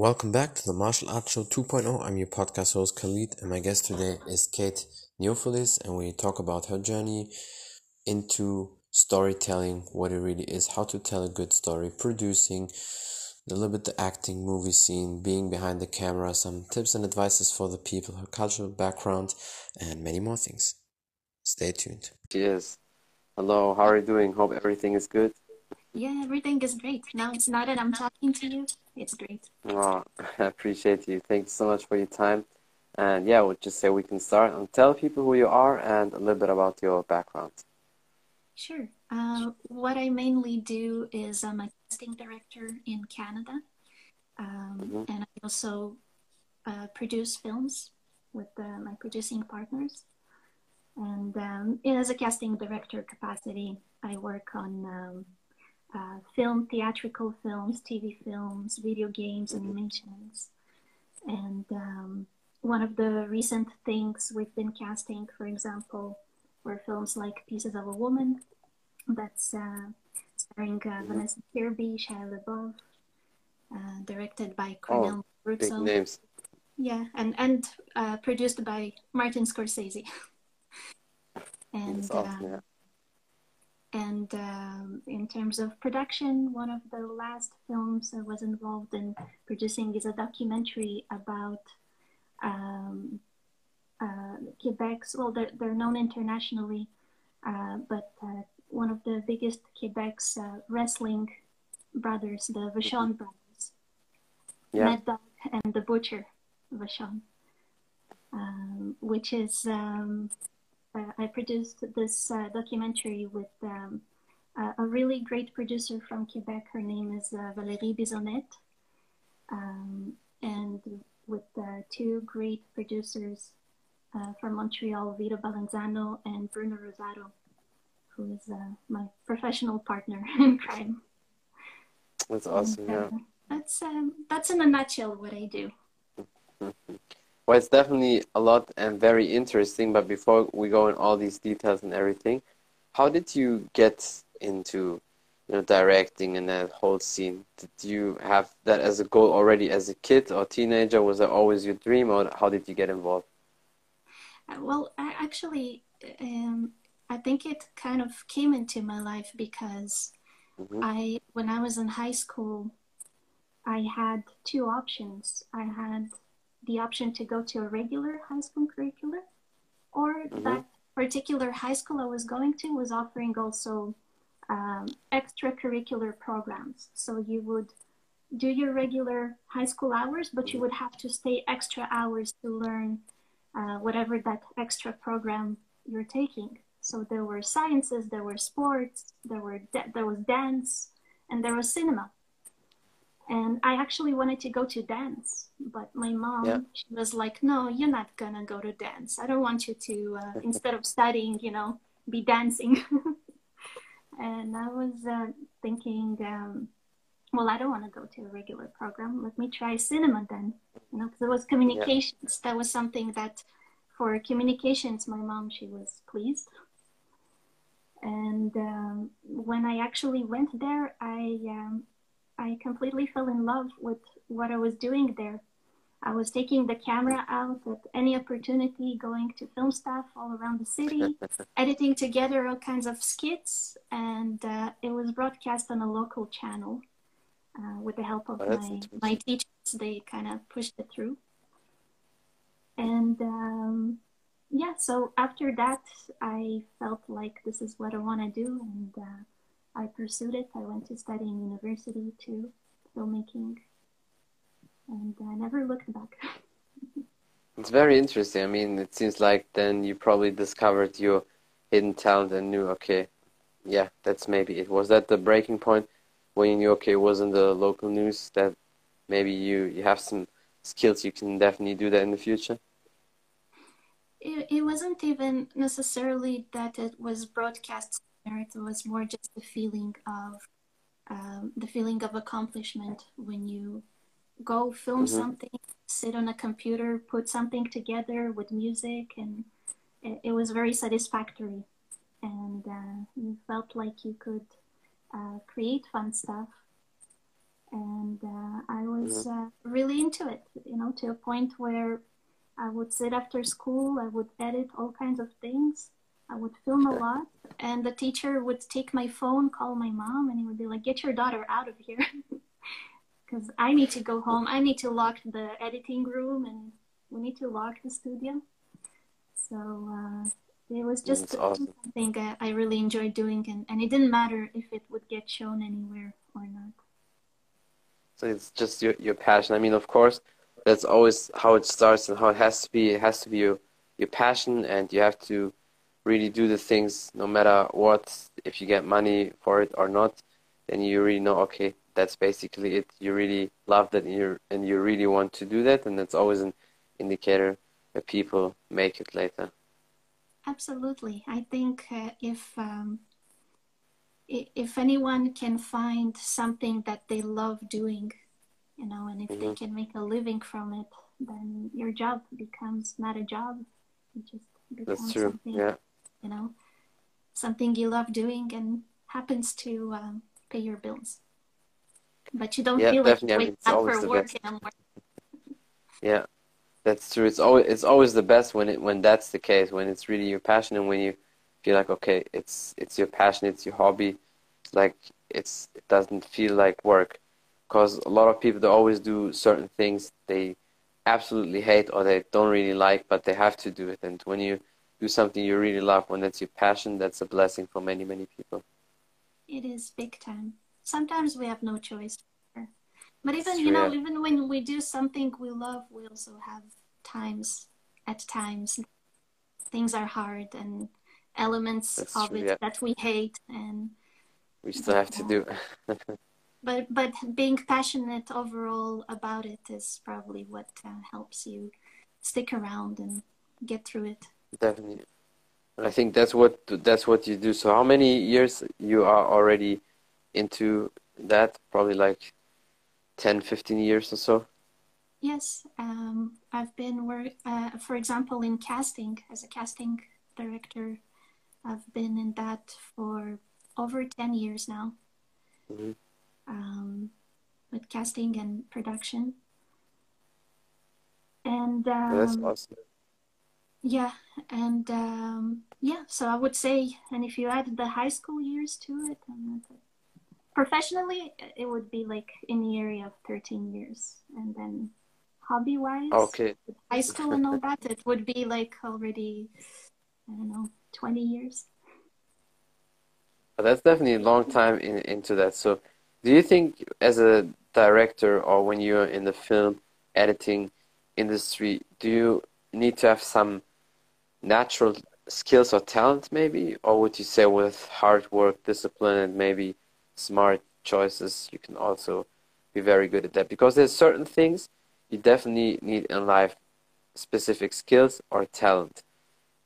Welcome back to the Martial Arts Show 2.0. I'm your podcast host Khalid, and my guest today is Kate Neofelis, and we talk about her journey into storytelling, what it really is, how to tell a good story, producing, a little bit the acting, movie scene, being behind the camera, some tips and advices for the people, her cultural background, and many more things. Stay tuned. Cheers. Hello, how are you doing? Hope everything is good. Yeah, everything is great. Now it's not that I'm talking to you. It's great. Oh, I appreciate you. Thanks so much for your time. And yeah, we'll just say we can start and tell people who you are and a little bit about your background. Sure. Uh, what I mainly do is I'm a casting director in Canada. Um, mm-hmm. And I also uh, produce films with uh, my producing partners. And um, as a casting director capacity, I work on um, uh, film, theatrical films, TV films, video games, animations. And um, one of the recent things we've been casting, for example, were films like Pieces of a Woman, that's uh, starring uh, Vanessa Kirby, Shia LaBeouf, uh, directed by Cornell oh, Big names. Yeah, and and uh, produced by Martin Scorsese. and awesome, yeah. And um, in terms of production, one of the last films I was involved in producing is a documentary about um, uh, Quebec's, well, they're, they're known internationally, uh, but uh, one of the biggest Quebec's uh, wrestling brothers, the Vachon brothers, yeah. Mad Dog and the Butcher Vachon, um, which is um, uh, I produced this uh, documentary with um, a really great producer from Quebec. Her name is uh, Valérie Bisonnette. Um, and with two great producers from Montreal, Vito Balanzano and Bruno Rosato, who is my professional partner in crime. That's awesome, and, yeah. That's, um, that's in a nutshell what I do. Well, it's definitely a lot and very interesting. But before we go in all these details and everything, how did you get into you know directing and that whole scene? Did you have that as a goal already as a kid or teenager? Was that always your dream, or how did you get involved? Uh, well, I actually, um, I think it kind of came into my life because mm-hmm. I, when I was in high school, I had two options. I had the option to go to a regular high school curriculum, or mm-hmm. that particular high school I was going to was offering also um, extracurricular programs. So you would do your regular high school hours, but you would have to stay extra hours to learn uh, whatever that extra program you're taking. So there were sciences, there were sports, there were da- there was dance, and there was cinema and I actually wanted to go to dance, but my mom yeah. she was like, "No, you're not gonna go to dance. I don't want you to uh, instead of studying, you know, be dancing." and I was uh, thinking, um, well, I don't want to go to a regular program. Let me try cinema then, you know, because it was communications. Yeah. That was something that, for communications, my mom she was pleased. And um, when I actually went there, I um, I completely fell in love with what I was doing there. I was taking the camera out at any opportunity, going to film stuff all around the city, editing together all kinds of skits, and uh, it was broadcast on a local channel uh, with the help of oh, my, my teachers. They kind of pushed it through. And um, yeah, so after that, I felt like this is what I want to do. And uh, I pursued it. I went to study in university too, filmmaking, and I never looked back. it's very interesting. I mean, it seems like then you probably discovered your hidden talent and knew, okay, yeah, that's maybe it. Was that the breaking point when you knew, okay, it wasn't the local news that maybe you, you have some skills, you can definitely do that in the future? It, it wasn't even necessarily that it was broadcast it was more just the feeling of um, the feeling of accomplishment when you go film mm-hmm. something, sit on a computer, put something together with music, and it, it was very satisfactory. And uh, you felt like you could uh, create fun stuff. and uh, I was mm-hmm. uh, really into it. You know, to a point where I would sit after school, I would edit all kinds of things. I would film a lot, and the teacher would take my phone, call my mom, and he would be like, "Get your daughter out of here." because I need to go home. I need to lock the editing room and we need to lock the studio. So uh, it was just awesome. something I, I really enjoyed doing, and, and it didn't matter if it would get shown anywhere or not. So it's just your, your passion. I mean, of course, that's always how it starts and how it has to be. It has to be your, your passion, and you have to really do the things no matter what. If you get money for it or not, then you really know, okay, that's basically it. You really love that and you and you really want to do that, and that's always an indicator that people make it later. Absolutely, I think uh, if um, if anyone can find something that they love doing, you know, and if mm-hmm. they can make a living from it, then your job becomes not a job. It just becomes that's true. something, yeah. You know, something you love doing and happens to um, pay your bills but you don't yeah, feel definitely. like I mean, it's always for the work best. anymore. Yeah, that's true. It's always it's always the best when it when that's the case when it's really your passion and when you feel like okay it's it's your passion it's your hobby like it's it doesn't feel like work because a lot of people they always do certain things they absolutely hate or they don't really like but they have to do it and when you do something you really love when that's your passion that's a blessing for many many people it is big time sometimes we have no choice. But even you know, even when we do something we love, we also have times at times things are hard and elements That's of true, it yeah. that we hate and we still have to do. but but being passionate overall about it is probably what uh, helps you stick around and get through it. Definitely. I think that's what that's what you do. So how many years you are already into that probably like 10 15 years or so yes um, i've been work uh, for example in casting as a casting director i've been in that for over 10 years now mm-hmm. um, with casting and production and um, that's awesome yeah and um, yeah so i would say and if you add the high school years to it professionally it would be like in the area of 13 years and then hobby wise okay high school and all that it would be like already i don't know 20 years. That's definitely a long time in, into that. So do you think as a director or when you're in the film editing industry do you need to have some natural skills or talent maybe or would you say with hard work discipline and maybe smart choices, you can also be very good at that because there's certain things you definitely need in life specific skills or talent.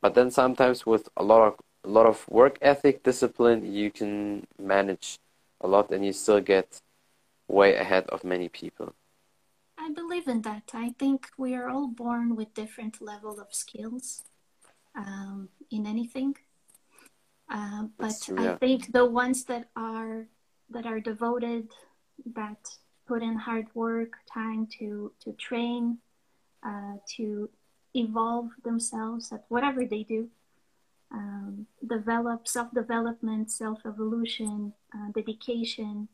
But then sometimes with a lot of a lot of work ethic, discipline, you can manage a lot and you still get way ahead of many people. I believe in that. I think we are all born with different level of skills um, in anything. Uh, but yeah. I think the ones that are that are devoted, that put in hard work, time to to train, uh, to evolve themselves at whatever they do, um, develop self development, self evolution, uh, dedication,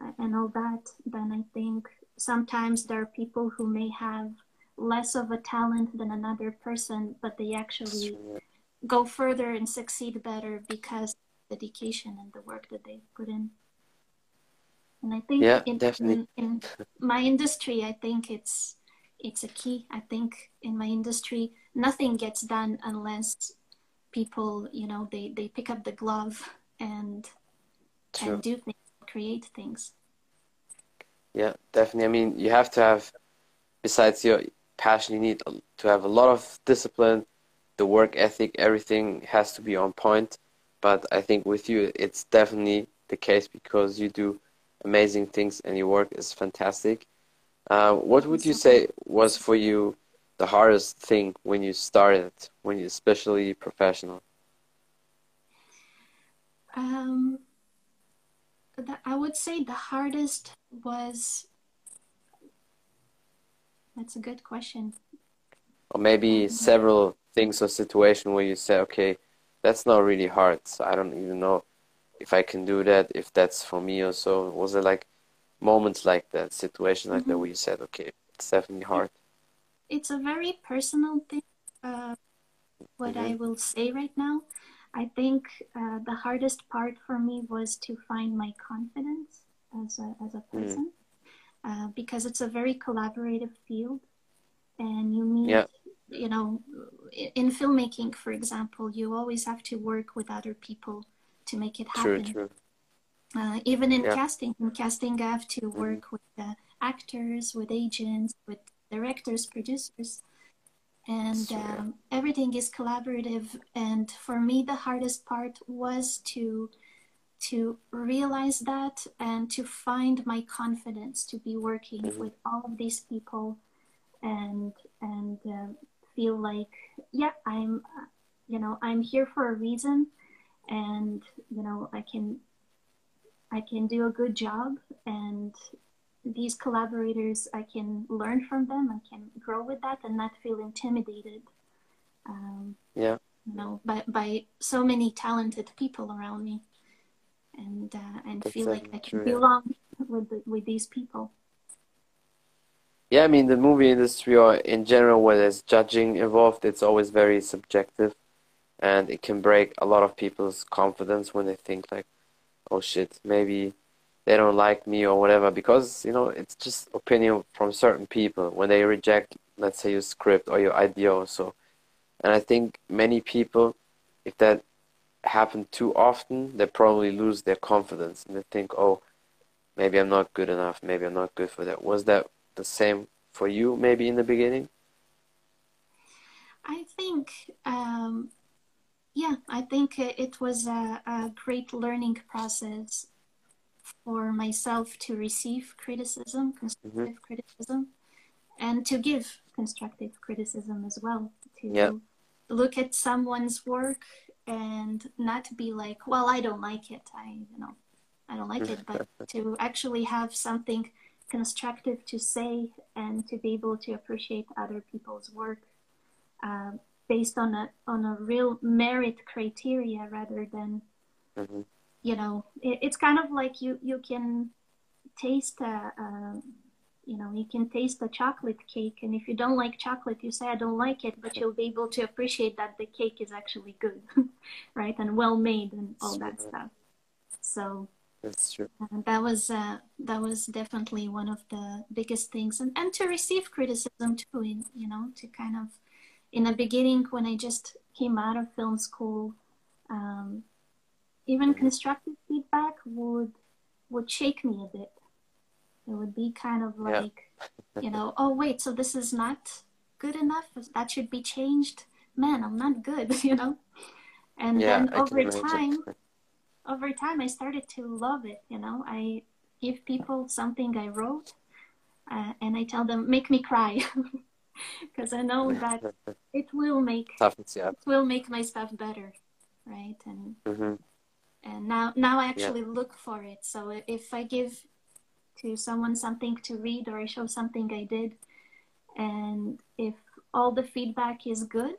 uh, and all that. Then I think sometimes there are people who may have less of a talent than another person, but they actually go further and succeed better because dedication and the work that they put in. And I think yeah, in, definitely. In, in my industry, I think it's it's a key. I think in my industry, nothing gets done unless people, you know, they, they pick up the glove and True. and do things, create things. Yeah, definitely. I mean, you have to have, besides your passion, you need to have a lot of discipline, the work ethic, everything has to be on point. But I think with you, it's definitely the case because you do amazing things and your work is fantastic. Uh, what would you say was for you the hardest thing when you started, when you especially professional? Um, I would say the hardest was. That's a good question. Or maybe mm-hmm. several things or situation where you say, okay, that's not really hard. So I don't even know if I can do that, if that's for me or so. Was it like moments like that, situation like mm-hmm. that, where you said, okay, it's definitely hard? It's a very personal thing. Uh, what mm-hmm. I will say right now, I think uh, the hardest part for me was to find my confidence as a as a mm. person, mm. Uh, because it's a very collaborative field, and you meet. Yeah. You know, in filmmaking, for example, you always have to work with other people to make it happen. True, true. Uh, even in yeah. casting, in casting, I have to work mm-hmm. with uh, actors, with agents, with directors, producers, and um, everything is collaborative. And for me, the hardest part was to to realize that and to find my confidence to be working mm-hmm. with all of these people and and uh, feel like yeah i'm you know i'm here for a reason and you know i can I can do a good job and these collaborators I can learn from them I can grow with that and not feel intimidated um, yeah you know by, by so many talented people around me and uh, and That's feel like I can belong with the, with these people. Yeah I mean the movie industry or in general where there's judging involved it's always very subjective and it can break a lot of people's confidence when they think like oh shit, maybe they don't like me or whatever because you know it's just opinion from certain people. When they reject let's say your script or your idea or so. And i think many people if that happen too often they probably lose their confidence and they think oh maybe i'm not good enough maybe i'm not good for that was that the same for you maybe in the beginning i think um, yeah, I think it was a, a great learning process for myself to receive criticism, constructive mm-hmm. criticism, and to give constructive criticism as well. To yep. look at someone's work and not to be like, well, I don't like it. I, you know, I don't like it, but to actually have something constructive to say and to be able to appreciate other people's work. Um, based on a on a real merit criteria rather than mm-hmm. you know it, it's kind of like you you can taste a, a, you know you can taste a chocolate cake and if you don't like chocolate you say i don't like it but you'll be able to appreciate that the cake is actually good right and well made and all that stuff. So that's true. uh, that was uh, that was definitely one of the biggest things and and to receive criticism too in, you know to kind of in the beginning when I just came out of film school, um, even constructive feedback would would shake me a bit. It would be kind of like, yeah. you know, oh wait, so this is not good enough. That should be changed. Man, I'm not good, you know. And yeah, then over time, over time, I started to love it. You know, I give people something I wrote, uh, and I tell them, make me cry. because I know that it will make yeah. it will make my stuff better, right? And mm-hmm. and now now I actually yeah. look for it. So if I give to someone something to read or I show something I did, and if all the feedback is good,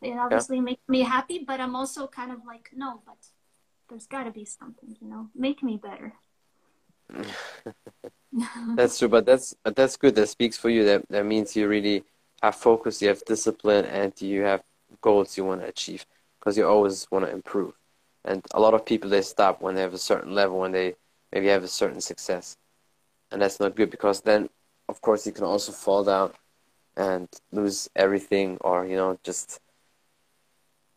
it obviously yeah. makes me happy. But I'm also kind of like, no, but there's got to be something, you know, make me better. that's true, but that's that's good. That speaks for you. That that means you really have focus, you have discipline, and you have goals you want to achieve because you always want to improve. And a lot of people they stop when they have a certain level, when they maybe have a certain success, and that's not good because then, of course, you can also fall down and lose everything, or you know just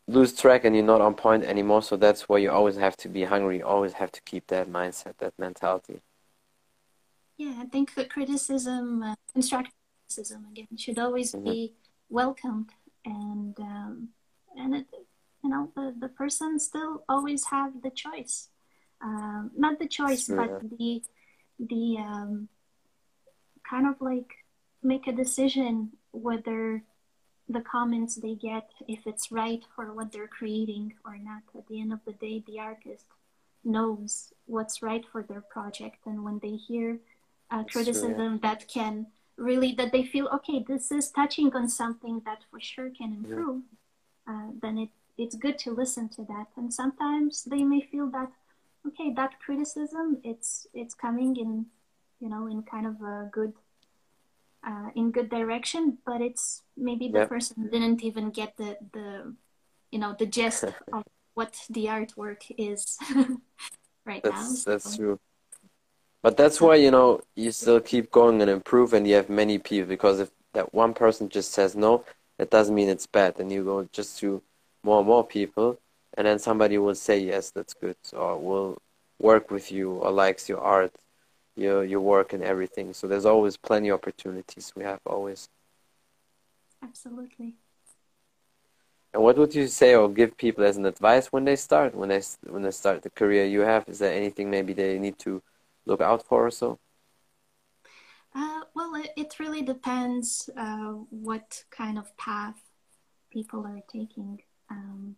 lose track and you're not on point anymore. So that's why you always have to be hungry. You always have to keep that mindset, that mentality. Yeah, I think the criticism, uh, constructive criticism again, should always mm-hmm. be welcomed, and um, and it, you know the the person still always have the choice, um, not the choice, but the the um, kind of like make a decision whether the comments they get if it's right for what they're creating or not. At the end of the day, the artist knows what's right for their project and when they hear uh, criticism that can really that they feel okay this is touching on something that for sure can improve yeah. uh, then it it's good to listen to that and sometimes they may feel that okay that criticism it's it's coming in you know in kind of a good uh, in good direction but it's maybe the yep. person didn't even get the the you know the gist of what the artwork is right that's, now so. that's true but that's why you know you still keep going and improve and you have many people because if that one person just says no that doesn't mean it's bad and you go just to more and more people and then somebody will say yes that's good. Or will work with you. Or likes your art your your work and everything. So there's always plenty of opportunities. We have always. Absolutely. And what would you say or give people as an advice when they start when they when they start the career you have? Is there anything maybe they need to look out for or so? Uh, well it, it really depends uh, what kind of path people are taking. Um,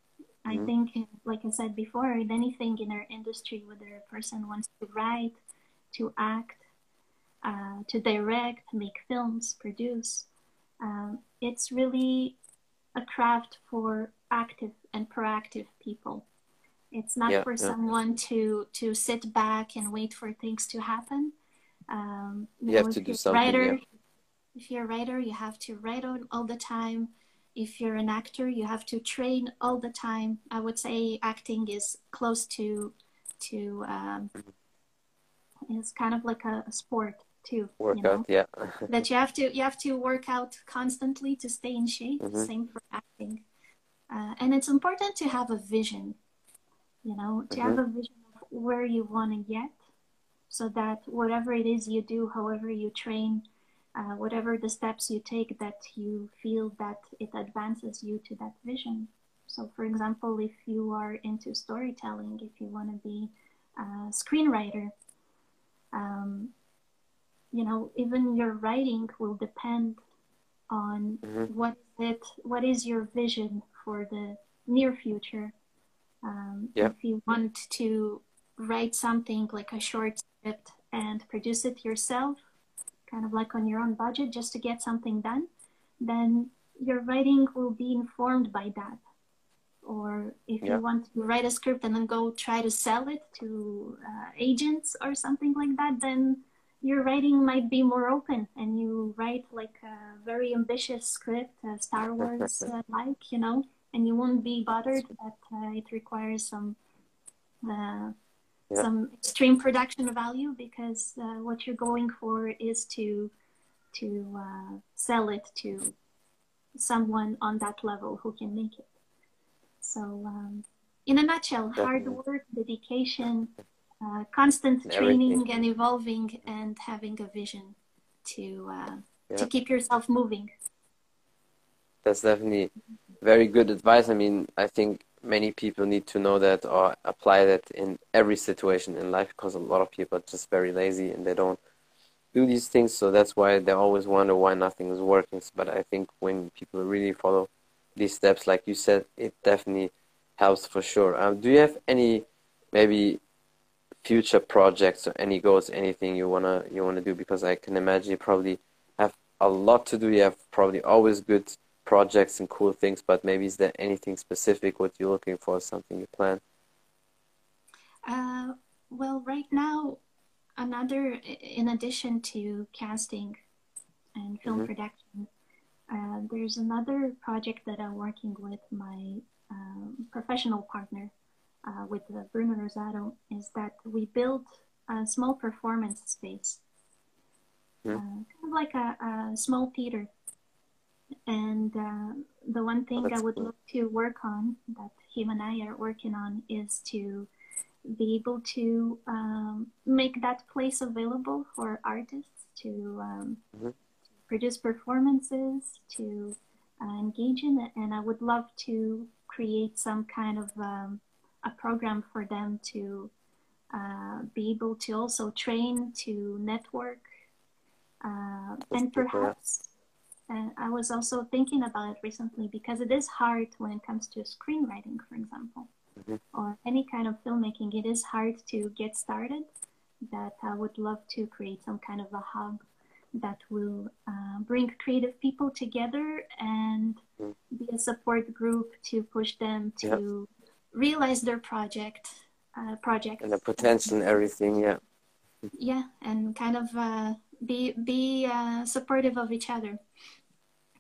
I mm-hmm. think, like I said before, in anything in our industry, whether a person wants to write, to act, uh, to direct, make films, produce, um, it's really a craft for active and proactive people. It's not yeah, for yeah. someone to to sit back and wait for things to happen. Um, you, you know, have to do something. Writer, yeah. If you're a writer, you have to write all the time if you're an actor, you have to train all the time. I would say acting is close to to um, it's kind of like a, a sport too. Workout, you know? yeah. that you have to you have to work out constantly to stay in shape. Mm-hmm. Same for acting, uh, and it's important to have a vision. You know, to mm-hmm. have a vision of where you want to get, so that whatever it is you do, however you train, uh, whatever the steps you take that you feel that it advances you to that vision. So, for example, if you are into storytelling, if you want to be a screenwriter, um, you know, even your writing will depend on mm-hmm. what it, what is your vision for the near future. Um, yeah. If you want to write something like a short script and produce it yourself, kind of like on your own budget just to get something done, then your writing will be informed by that. Or if yeah. you want to write a script and then go try to sell it to uh, agents or something like that, then your writing might be more open and you write like a very ambitious script, uh, Star Wars uh, like, you know, and you won't be bothered that uh, it requires some uh, yeah. some extreme production value because uh, what you're going for is to to uh, sell it to someone on that level who can make it. So, um, in a nutshell, Definitely. hard work, dedication, uh, constant training and evolving, and having a vision to uh, yeah. to keep yourself moving. That's definitely very good advice. I mean, I think many people need to know that or apply that in every situation in life because a lot of people are just very lazy and they don't do these things. So that's why they always wonder why nothing is working. But I think when people really follow these steps, like you said, it definitely helps for sure. Um, do you have any maybe future projects or any goals, anything you wanna you wanna do? Because I can imagine you probably have a lot to do. You have probably always good projects and cool things, but maybe is there anything specific what you're looking for, something you plan? Uh, well, right now, another, in addition to casting and film mm-hmm. production, uh, there's another project that I'm working with my um, professional partner, uh, with Bruno Rosato, is that we built a small performance space, mm-hmm. kind of like a, a small theater and uh, the one thing I would cool. love to work on that him and I are working on is to be able to um, make that place available for artists to, um, mm-hmm. produce performances, to uh, engage in it. And I would love to create some kind of um, a program for them to uh, be able to also train, to network, uh, and perhaps and I was also thinking about it recently because it is hard when it comes to screenwriting, for example. mm-hmm. or any kind of filmmaking, it is hard to get started. That I would love to create some kind of a hub that will uh, bring creative people together and mm. be a support group to push them to realize their project uh, project and the potential and everything yeah yeah and kind of uh, be be uh, supportive of each other.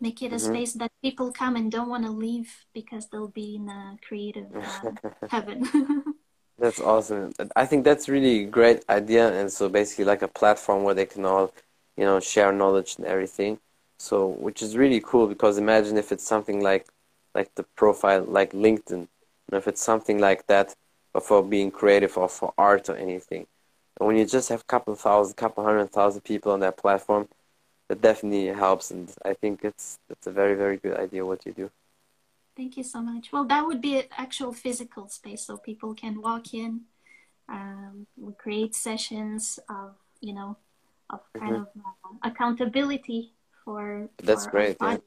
Make it a mm-hmm. space that people come and don't want to leave because they'll be in a creative uh, heaven. That's awesome. I think that's really great idea and so basically like a platform where they can all you know share knowledge and everything. So which is really cool because imagine if it's something like like the profile like linkedin. You know, if it's something like that but for being creative or for art or anything and when you just have a couple thousand couple hundred thousand people on that platform that definitely helps and i think it's it's a very very good idea what you do thank you so much well that would be an actual physical space so people can walk in um, we create sessions of you know of kind mm-hmm. of uh, accountability for that's for great yeah.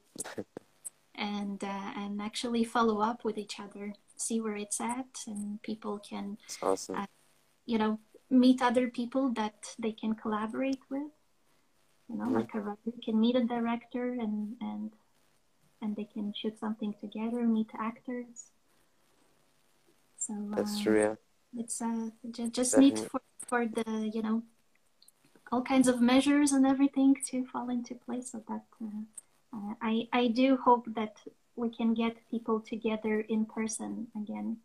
and uh, and actually follow up with each other see where it's at and people can awesome. uh, you know meet other people that they can collaborate with you know like a writer can meet a director and and and they can shoot something together meet actors. So that's uh, true yeah. it's uh just, just need for for the you know all kinds of measures and everything to fall into place so that uh, uh, I I do hope that we can get people together in person again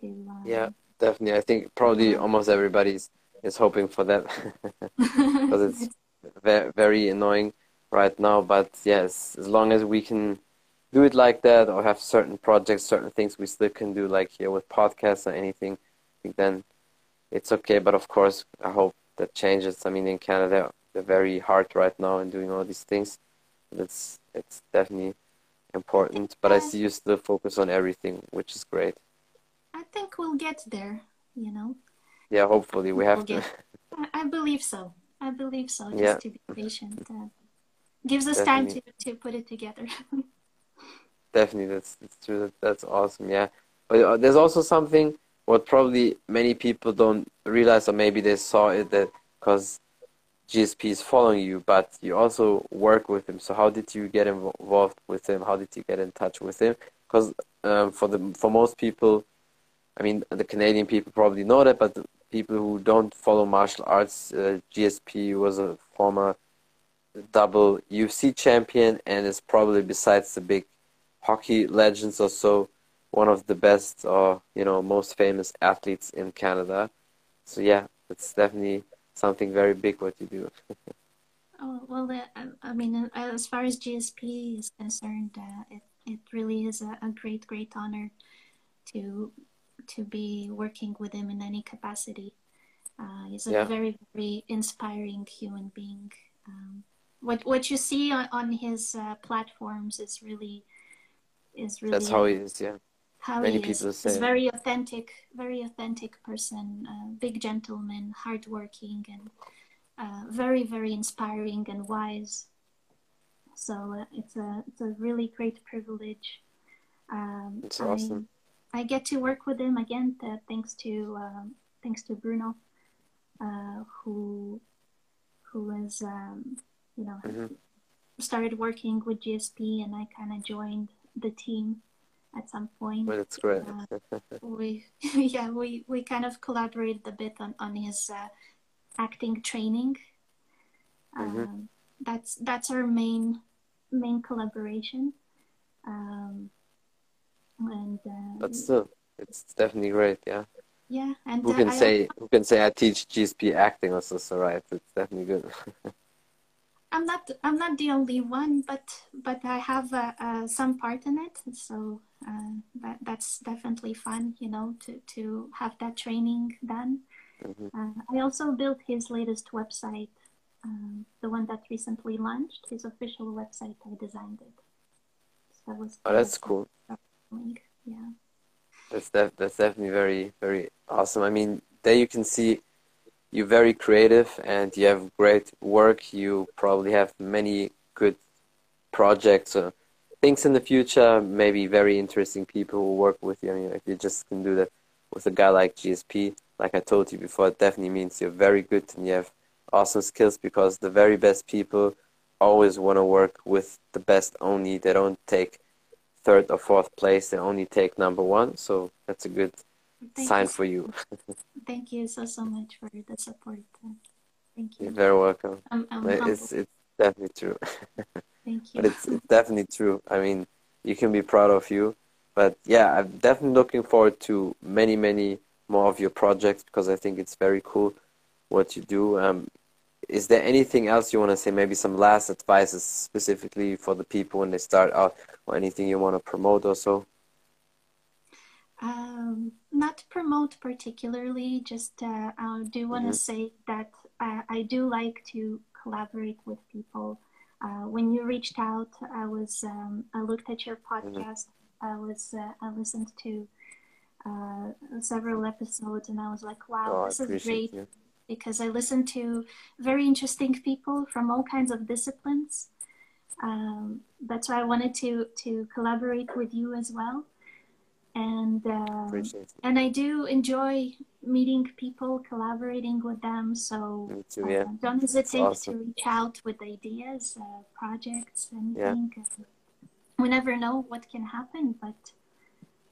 to uh, yeah definitely i think probably almost everybody is hoping for that. Because it's very, very annoying right now but yes as long as we can do it like that or have certain projects certain things we still can do like here with podcasts or anything I think then it's okay. But of course i hope that changes. I mean in canada they're very hard right now in doing all these things. It's it's definitely important but i see you still focus on everything which is great think we'll get there, you know. Yeah, hopefully we have we'll to. I believe so. I believe so. Just yeah. to be patient. Uh, gives us Definitely. time to, to put it together. Definitely, that's, that's true. That's awesome. Yeah, but uh, there's also something what probably many people don't realize, or maybe they saw it that because GSP is following you, but you also work with him. So how did you get involved with him? How did you get in touch with him? Because um, for the for most people, I mean, the Canadian people probably know that, but people who don't follow martial arts, uh, GSP was a former double UFC champion and is probably, besides the big hockey legends or so, one of the best or you know most famous athletes in Canada. So yeah, it's definitely something very big what you do. oh well, uh, I mean, uh, as far as GSP is concerned, uh, it it really is a, a great great honor to to be working with him in any capacity. Uh, he's a yeah. very, very inspiring human being. Um, what what you see on, on his uh, platforms is really is really that's how he is. Yeah, how many people is. say he's very authentic, very authentic person, uh, big gentleman, hardworking, and uh, very, very inspiring and wise. So uh, it's a it's a really great privilege. Um, it's awesome. I get to work with him again uh, thanks to um, thanks to Bruno, uh, who who was um, you know mm-hmm. started working with GSP, and I kind of joined the team at some point. Well, that's great. Uh, we yeah we we kind of collaborated a bit on on his uh, acting training. Mm-hmm. Um, that's that's our main main collaboration. Um, and uh, but still it's definitely great yeah. Yeah and who can uh, say who can say i teach gsp acting also so right it's definitely good. I'm not i'm not the only one but but i have uh, uh, some part in it so uh, that that's definitely fun you know to to have that training done. Mm-hmm. Uh, i also built his latest website um, the one that recently launched his official website i designed it. So that was oh that's cool yeah. That's def- that's definitely very very awesome. I mean, there you can see you're very creative and you have great work. You probably have many good projects. Uh, things in the future, maybe very interesting people who work with you. I mean, if you just can do that with a guy like GSP, like I told you before, it definitely means you're very good and you have awesome skills because the very best people always want to work with the best only. They don't take third or fourth place, they only take number one. So that's a good Thank sign you. for you. Thank you so, so much for the support. Thank you. You're very welcome. I'm, I'm it's, it's definitely true. Thank you. but it's, it's definitely true. I mean, you can be proud of you. But yeah, I'm definitely looking forward to many, many more of your projects because I think it's very cool what you do. Um, is there anything else you want to say? Maybe some last advices specifically for the people when they start out, or anything you want to promote also? Um, not promote particularly. Just uh, I do want to mm-hmm. say that I, I do like to collaborate with people. Uh, when you reached out, I was um, I looked at your mm-hmm. podcast. Mm-hmm. I was uh, I listened to uh, several episodes, and I was like, wow, oh, this is great. You because I listen to very interesting people from all kinds of disciplines. Um, that's why I wanted to to collaborate with you as well. And uh, and I do enjoy meeting people, collaborating with them. So too, yeah. uh, don't hesitate awesome. to reach out with ideas, uh, projects, anything. Yeah. We never know what can happen, but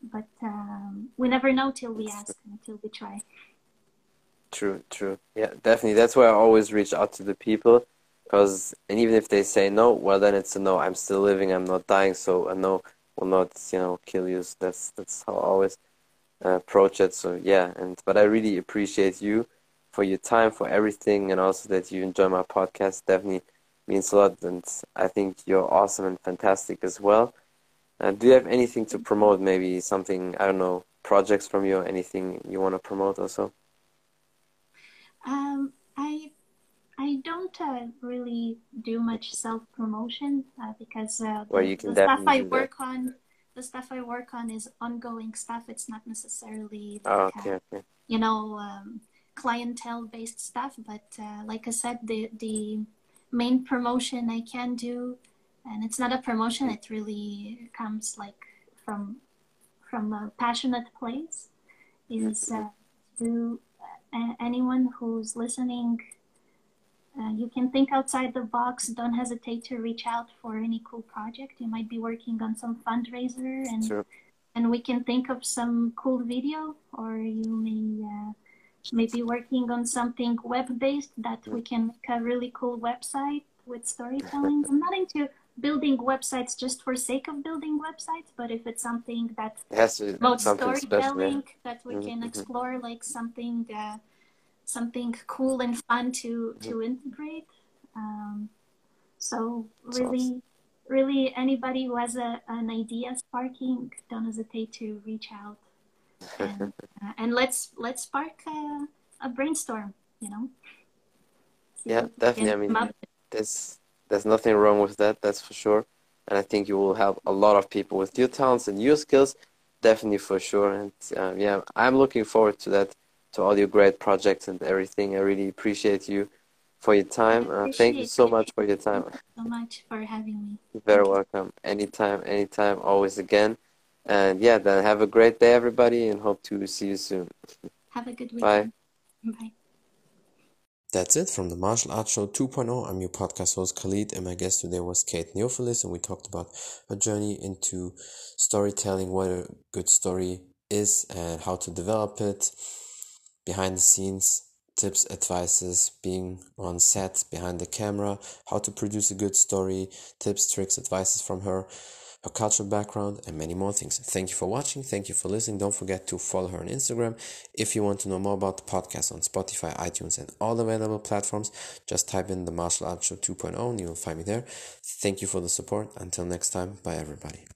but um, we never know till we ask, until we try. True, true. Yeah, definitely. That's why I always reach out to the people because, and even if they say no, well, then it's a no. I'm still living. I'm not dying. So a no will not, you know, kill you. So that's that's how I always uh, approach it. So yeah, and but I really appreciate you for your time, for everything, and also that you enjoy my podcast. Definitely means a lot, and I think you're awesome and fantastic as well. Uh, do you have anything to promote? Maybe something I don't know, projects from you, or anything you want to promote also? Um, I I don't uh, really do much self promotion uh, because uh, well, the, the stuff I work that. on, the stuff I work on is ongoing stuff. It's not necessarily like, oh, okay, okay. you know um, clientele based stuff. But uh, like I said, the the main promotion I can do, and it's not a promotion. It really comes like from from a passionate place. Is uh, to anyone who's listening, uh, you can think outside the box. Don't hesitate to reach out for any cool project. You might be working on some fundraiser, and sure. and we can think of some cool video, or you may uh, may be working on something web based that we can make a really cool website with storytelling. I'm not into building websites just for sake of building websites, but if it's something that yes, about storytelling yeah. that we mm-hmm. can explore, like something uh, something cool and fun to to integrate. Um, so really, awesome. really, anybody who has a, an idea sparking, don't hesitate to reach out, and, uh, and let's let's spark a, a brainstorm. You know. See yeah, definitely. I mean, there's there's nothing wrong with that. That's for sure. And I think you will help a lot of people with your talents and your skills. Definitely for sure. And um, yeah, I'm looking forward to that, to all your great projects and everything. I really appreciate you for your time. Uh, thank you so much for your time. so much for having me. You're very welcome. Anytime, anytime, always again. And yeah, then have a great day, everybody, and hope to see you soon. Have a good weekend. Bye. Bye. That's it from the Martial Arts Show 2.0. I'm your podcast host Khalid, and my guest today was Kate Neofelis, and we talked about her journey into storytelling, what a good story is, and how to develop it, behind the scenes, tips, advices, being on set, behind the camera, how to produce a good story, tips, tricks, advices from her her cultural background, and many more things. Thank you for watching. Thank you for listening. Don't forget to follow her on Instagram. If you want to know more about the podcast on Spotify, iTunes, and all available platforms, just type in the Martial Arts Show 2.0 and you will find me there. Thank you for the support. Until next time, bye everybody.